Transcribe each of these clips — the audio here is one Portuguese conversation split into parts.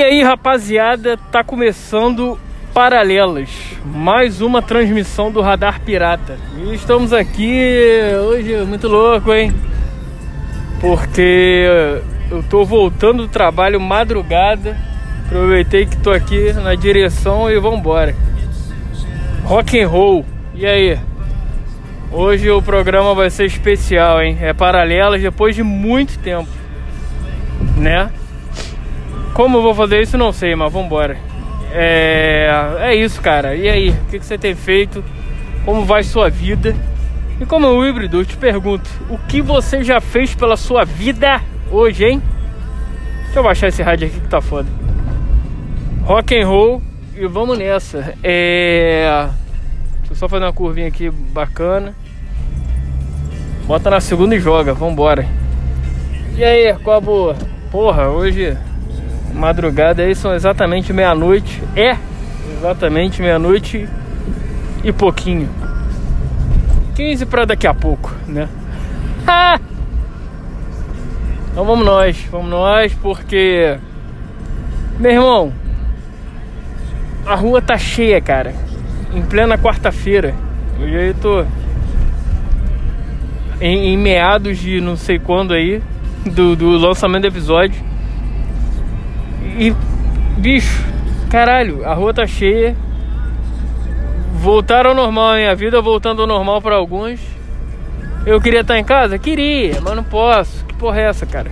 E aí, rapaziada, tá começando Paralelas, mais uma transmissão do Radar Pirata. E estamos aqui hoje muito louco, hein? Porque eu tô voltando do trabalho madrugada. Aproveitei que tô aqui na direção e vambora. Rock and roll. E aí? Hoje o programa vai ser especial, hein? É Paralelas depois de muito tempo, né? Como eu vou fazer isso, não sei, mas vambora. É, é isso, cara. E aí, o que, que você tem feito? Como vai sua vida? E como é híbrido, eu te pergunto: o que você já fez pela sua vida hoje, hein? Deixa eu baixar esse rádio aqui que tá foda. Rock and roll e vamos nessa. É. Deixa eu só fazer uma curvinha aqui bacana. Bota na segunda e joga, vambora. E aí, qual a boa? Porra, hoje madrugada aí são exatamente meia-noite. É exatamente meia-noite e pouquinho. 15 para daqui a pouco, né? Então vamos nós, vamos nós, porque meu irmão, a rua tá cheia, cara. Em plena quarta-feira. Hoje eu tô em, em, meados de não sei quando aí do, do lançamento do episódio. E, bicho, caralho, a rua tá cheia. Voltaram ao normal, hein? A vida voltando ao normal para alguns. Eu queria estar em casa? Queria, mas não posso. Que porra é essa, cara?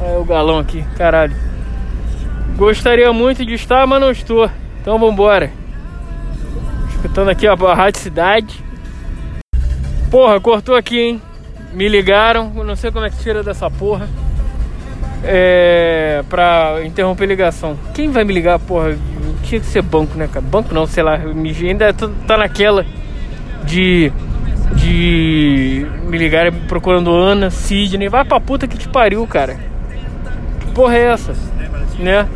Olha o galão aqui, caralho. Gostaria muito de estar, mas não estou. Então vambora. Escutando aqui a Rádio Cidade. Porra, cortou aqui, hein? Me ligaram. não sei como é que tira dessa porra é, pra interromper ligação. Quem vai me ligar, porra? Tinha que ser banco, né, cara? Banco não, sei lá. Ainda tá naquela de. De me ligar procurando Ana, Sidney. Vai pra puta que te pariu, cara. Que porra é essa? Né?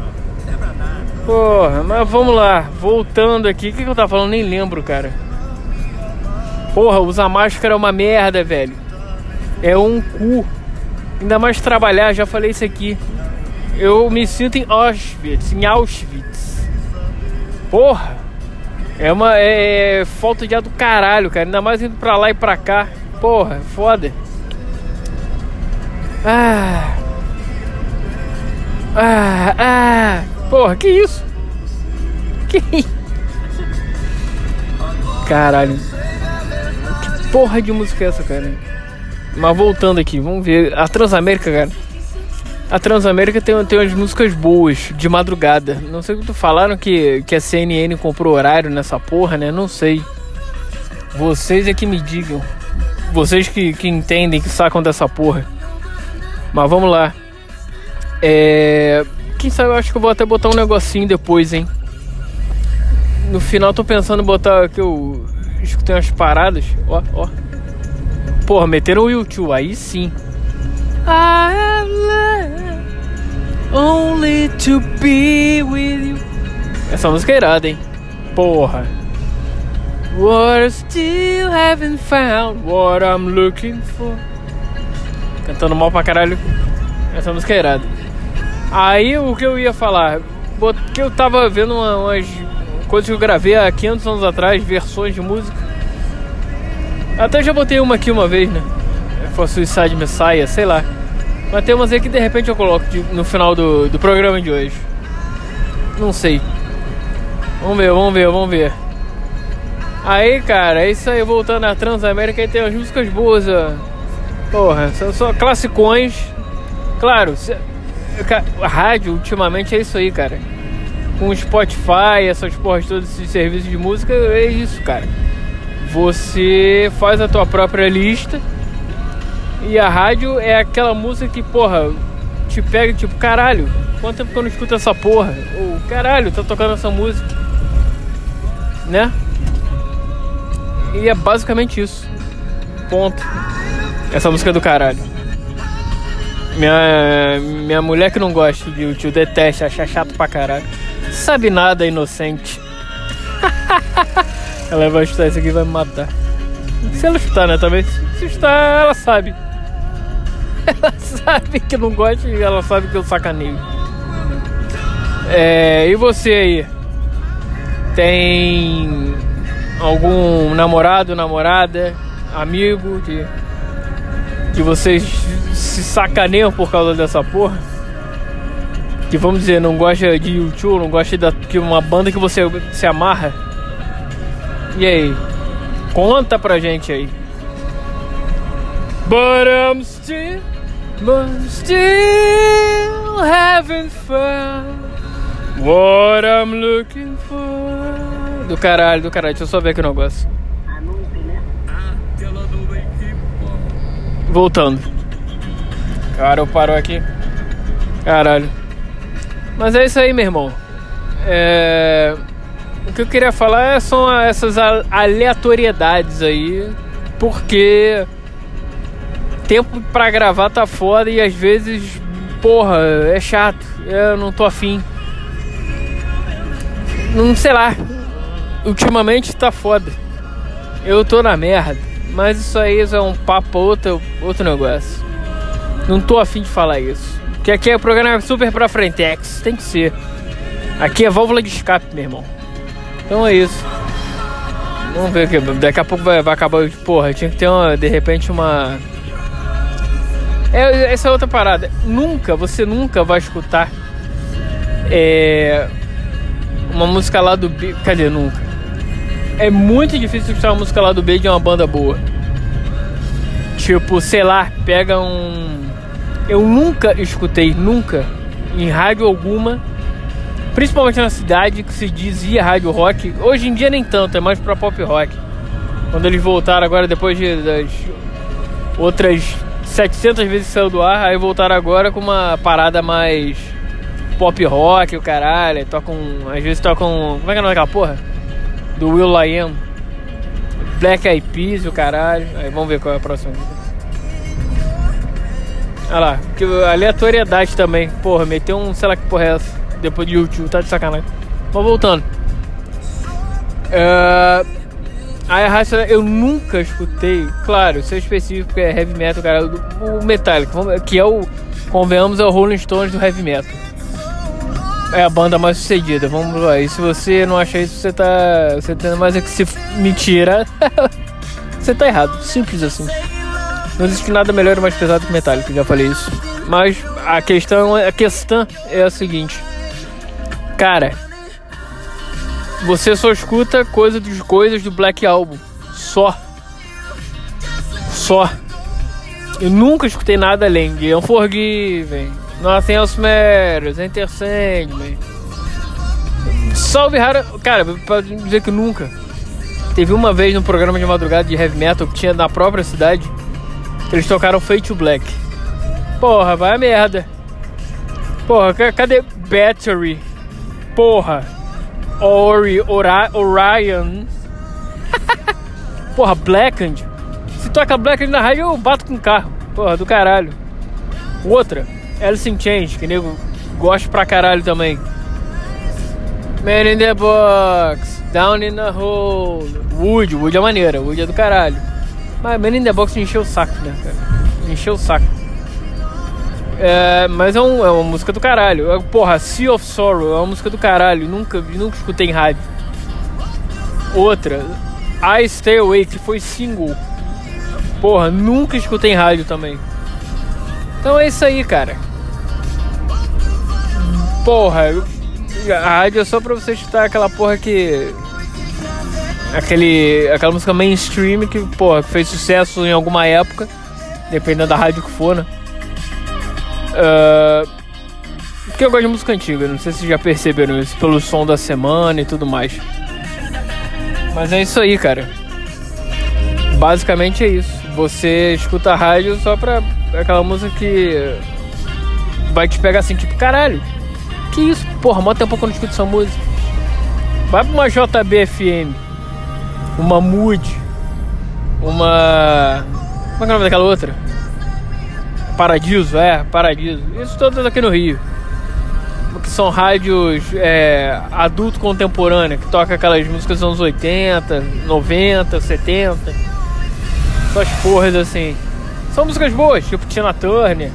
Porra, mas vamos lá. Voltando aqui. O que, que eu tava falando? Nem lembro, cara. Porra, usar máscara é uma merda, velho. É um cu. Ainda mais trabalhar, já falei isso aqui. Eu me sinto em Auschwitz, em Auschwitz. Porra! É uma é, é, falta de ar do caralho, cara. Ainda mais indo pra lá e pra cá. Porra, é foda. Ah. Ah, ah. Porra, que isso? Que Caralho. Que porra de música é essa, cara? Mas voltando aqui, vamos ver. A Transamérica, cara. A Transamérica tem, tem umas músicas boas, de madrugada. Não sei o que tu falaram que, que a CNN comprou horário nessa porra, né? Não sei. Vocês é que me digam. Vocês que, que entendem, que sacam dessa porra. Mas vamos lá. É. Quem sabe eu acho que eu vou até botar um negocinho depois, hein? No final tô pensando em botar que eu escutei umas paradas. Ó, ó. Porra, meteram o YouTube, aí sim. I only to be with you. Essa música é irada, hein? Porra. What I still haven't found what I'm looking for. Cantando mal pra caralho. Essa música é irada. Aí o que eu ia falar? Que eu tava vendo uma, umas coisas que eu gravei há 500 anos atrás, versões de música. Até já botei uma aqui uma vez, né? For Suicide Messiah, sei lá. Mas tem umas aí que de repente eu coloco de, no final do, do programa de hoje. Não sei. Vamos ver, vamos ver, vamos ver. Aí, cara, é isso aí. Voltando à Transamérica, aí tem as músicas boas. Ó. Porra, são só classicões. Claro, se, a rádio ultimamente é isso aí, cara. Com o Spotify, essas porras todos esses serviços de música, é isso, cara. Você faz a tua própria lista e a rádio é aquela música que, porra, te pega tipo, caralho, quanto tempo que eu não escuto essa porra? Ou caralho, tá tocando essa música. Né? E é basicamente isso. Ponto. Essa música é do caralho. Minha, minha mulher que não gosta de YouTube, detesta, acha chato pra caralho. Sabe nada, inocente. Ela vai chutar isso aqui e vai me matar. Se ela chutar, né? Também. Se chutar, ela sabe. Ela sabe que eu não gosto e ela sabe que eu sacaneio. É, e você aí? Tem algum namorado, namorada, amigo que, que vocês se sacaneiam por causa dessa porra? Que vamos dizer, não gosta de YouTube, não gosta de uma banda que você se amarra? E aí? Conta pra gente aí. But I'm still, but still haven't found what I'm looking for. Do caralho, do caralho. Deixa eu só ver aqui o negócio. Voltando. Cara, eu parou aqui. Caralho. Mas é isso aí, meu irmão. É... O que eu queria falar são essas aleatoriedades aí. Porque tempo pra gravar tá foda e às vezes, porra, é chato. Eu não tô afim. Não sei lá. Ultimamente tá foda. Eu tô na merda. Mas isso aí é um papo outro, outro negócio. Não tô afim de falar isso. Porque aqui é o programa super pra frentex. Tem que ser. Aqui é válvula de escape, meu irmão. Então é isso. Vamos ver que daqui a pouco vai, vai acabar. Porra, tinha que ter uma, de repente uma. É, essa é outra parada. Nunca, você nunca vai escutar é, uma música lá do B. Cadê? Nunca. É muito difícil escutar uma música lá do B de uma banda boa. Tipo, sei lá, pega um. Eu nunca escutei, nunca, em rádio alguma, principalmente na cidade que se dizia rádio rock. Hoje em dia nem tanto, é mais pra pop rock. Quando eles voltaram agora, depois de, das outras 700 vezes saiu do ar, aí voltaram agora com uma parada mais pop rock, o caralho. Tocam, às vezes tocam. Como é que é o nome daquela porra? Do Will I Am. Black Eyed Peas, o caralho. Aí vamos ver qual é a próxima. Olha lá, que aleatoriedade também. Porra, meteu um, sei lá que porra é essa. Depois de YouTube, tá de sacanagem. Mas voltando. Uh, a raça eu nunca escutei, claro, isso é específico, é heavy metal, cara. O Metallica, que é o, convenhamos, é o Rolling Stones do heavy metal. É a banda mais sucedida, vamos lá. E se você não acha isso, você tá. Você tem mais é que se mentira. você tá errado. Simples assim. Não existe nada melhor e mais pesado que Metallica, já falei isso. Mas a questão, a questão é a seguinte. Cara, você só escuta coisa dos coisas do Black Album. Só. Só. Eu nunca escutei nada além de Unforgiven, Nothing Else Matters, Enter Sandman. Salve rara. Cara, pra dizer que nunca. Teve uma vez no programa de madrugada de heavy metal que tinha na própria cidade. Eles tocaram Fate to Black. Porra, vai a merda. Porra, cadê Battery? Porra. Ori, Ora, Orion. Porra, Blackened. Se toca Blackened na rádio, eu bato com o carro. Porra, do caralho. Outra. Alice in Change, que nego gosta pra caralho também. Man in the Box, Down in the Hole, Wood, Wood é maneira, Wood é do caralho. Mas Man in the Box encheu o saco, né, cara? Encheu o saco. É, mas é, um, é, uma música do caralho. É, porra, Sea of Sorrow é uma música do caralho. Nunca, nunca escutei em rádio. Outra, I Stay Away, que foi single. Porra, nunca escutei em rádio também. Então é isso aí, cara. Porra, a rádio é só pra você escutar aquela porra que. Aquele, aquela música mainstream que, porra, fez sucesso em alguma época, dependendo da rádio que for, né? Uh, porque eu gosto de música antiga, não sei se já perceberam isso, pelo som da semana e tudo mais. Mas é isso aí, cara. Basicamente é isso. Você escuta a rádio só pra aquela música que vai te pegar assim, tipo, caralho, que isso? Porra, mó tempo que eu não escuto essa música. Vai pra uma JBFM, uma Mood, uma. Como é que é o nome daquela outra? Paradiso, é, Paradiso. Isso todas aqui no Rio. Que são rádios é, adulto contemporâneo, que toca aquelas músicas dos anos 80, 90, 70. Essas porras assim. São músicas boas, tipo Tina Turner,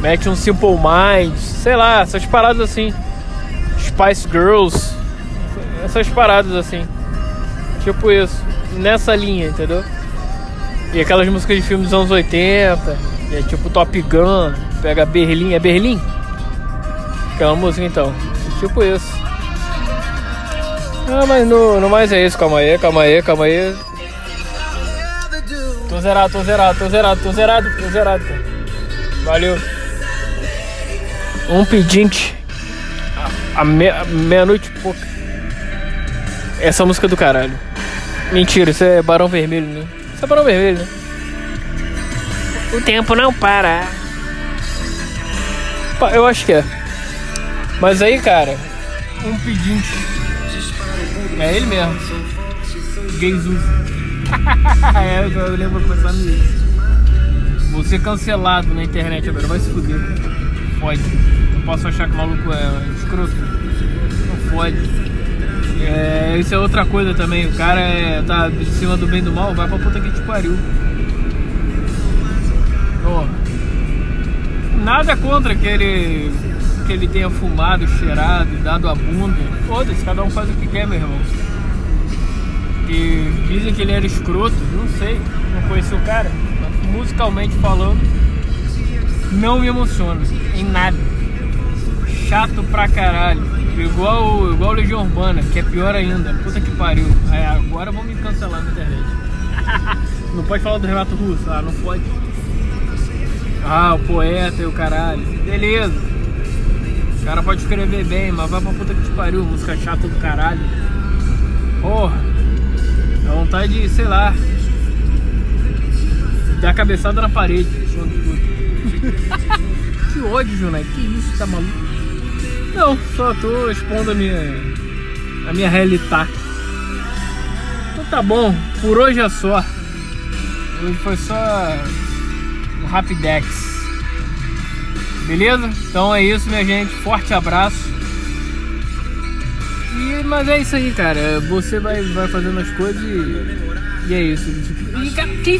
mete um Simple Minds, sei lá, essas paradas assim. Spice Girls, essas paradas assim. Tipo isso, nessa linha, entendeu? E aquelas músicas de filmes dos anos 80, é tipo Top Gun, pega Berlim, é Berlim? Aquela música então, tipo isso. Ah, mas no, no mais é isso, calma aí, calma aí, calma aí. Tô zerado, tô zerado, tô zerado, tô zerado, tô zerado. Valeu. Um pedinte. A, meia-noite e. Essa música é do caralho. Mentira, isso é Barão Vermelho, né? Isso é Barão Vermelho, né? O tempo não para. Eu acho que é. Mas aí, cara, um pedinte. É ele mesmo. Jesus. é, eu lembro começar nisso. Vou ser cancelado na internet agora, vai se fuder. Pode. Não posso achar que o maluco é escroto. Não pode. É, isso é outra coisa também. O cara é, tá de cima do bem do mal, vai pra puta que te pariu. Nada contra que ele, que ele tenha fumado, cheirado, dado a bunda. Foda-se, cada um faz o que quer, meu irmão. E dizem que ele era escroto, não sei, não conheci o cara. Mas musicalmente falando, não me emociona em nada. Chato pra caralho. Igual, igual Legião Urbana, que é pior ainda. Puta que pariu. É, agora vão me cancelar na internet. não pode falar do Renato Russo? Ah, não pode. Ah, o poeta e o caralho. Beleza. O cara pode escrever bem, mas vai pra puta que te pariu. Música chata do caralho. Porra. Dá vontade de, sei lá. Dar cabeçada na parede. que ódio, Junai. Que isso, tá maluco? Não, só tô expondo a minha, a minha realidade. Então tá bom, por hoje é só. Hoje foi só Rapidex. Beleza? Então é isso, minha gente. Forte abraço. E, mas é isso aí, cara. Você vai, vai fazendo as coisas e, e é isso. E, cara, que...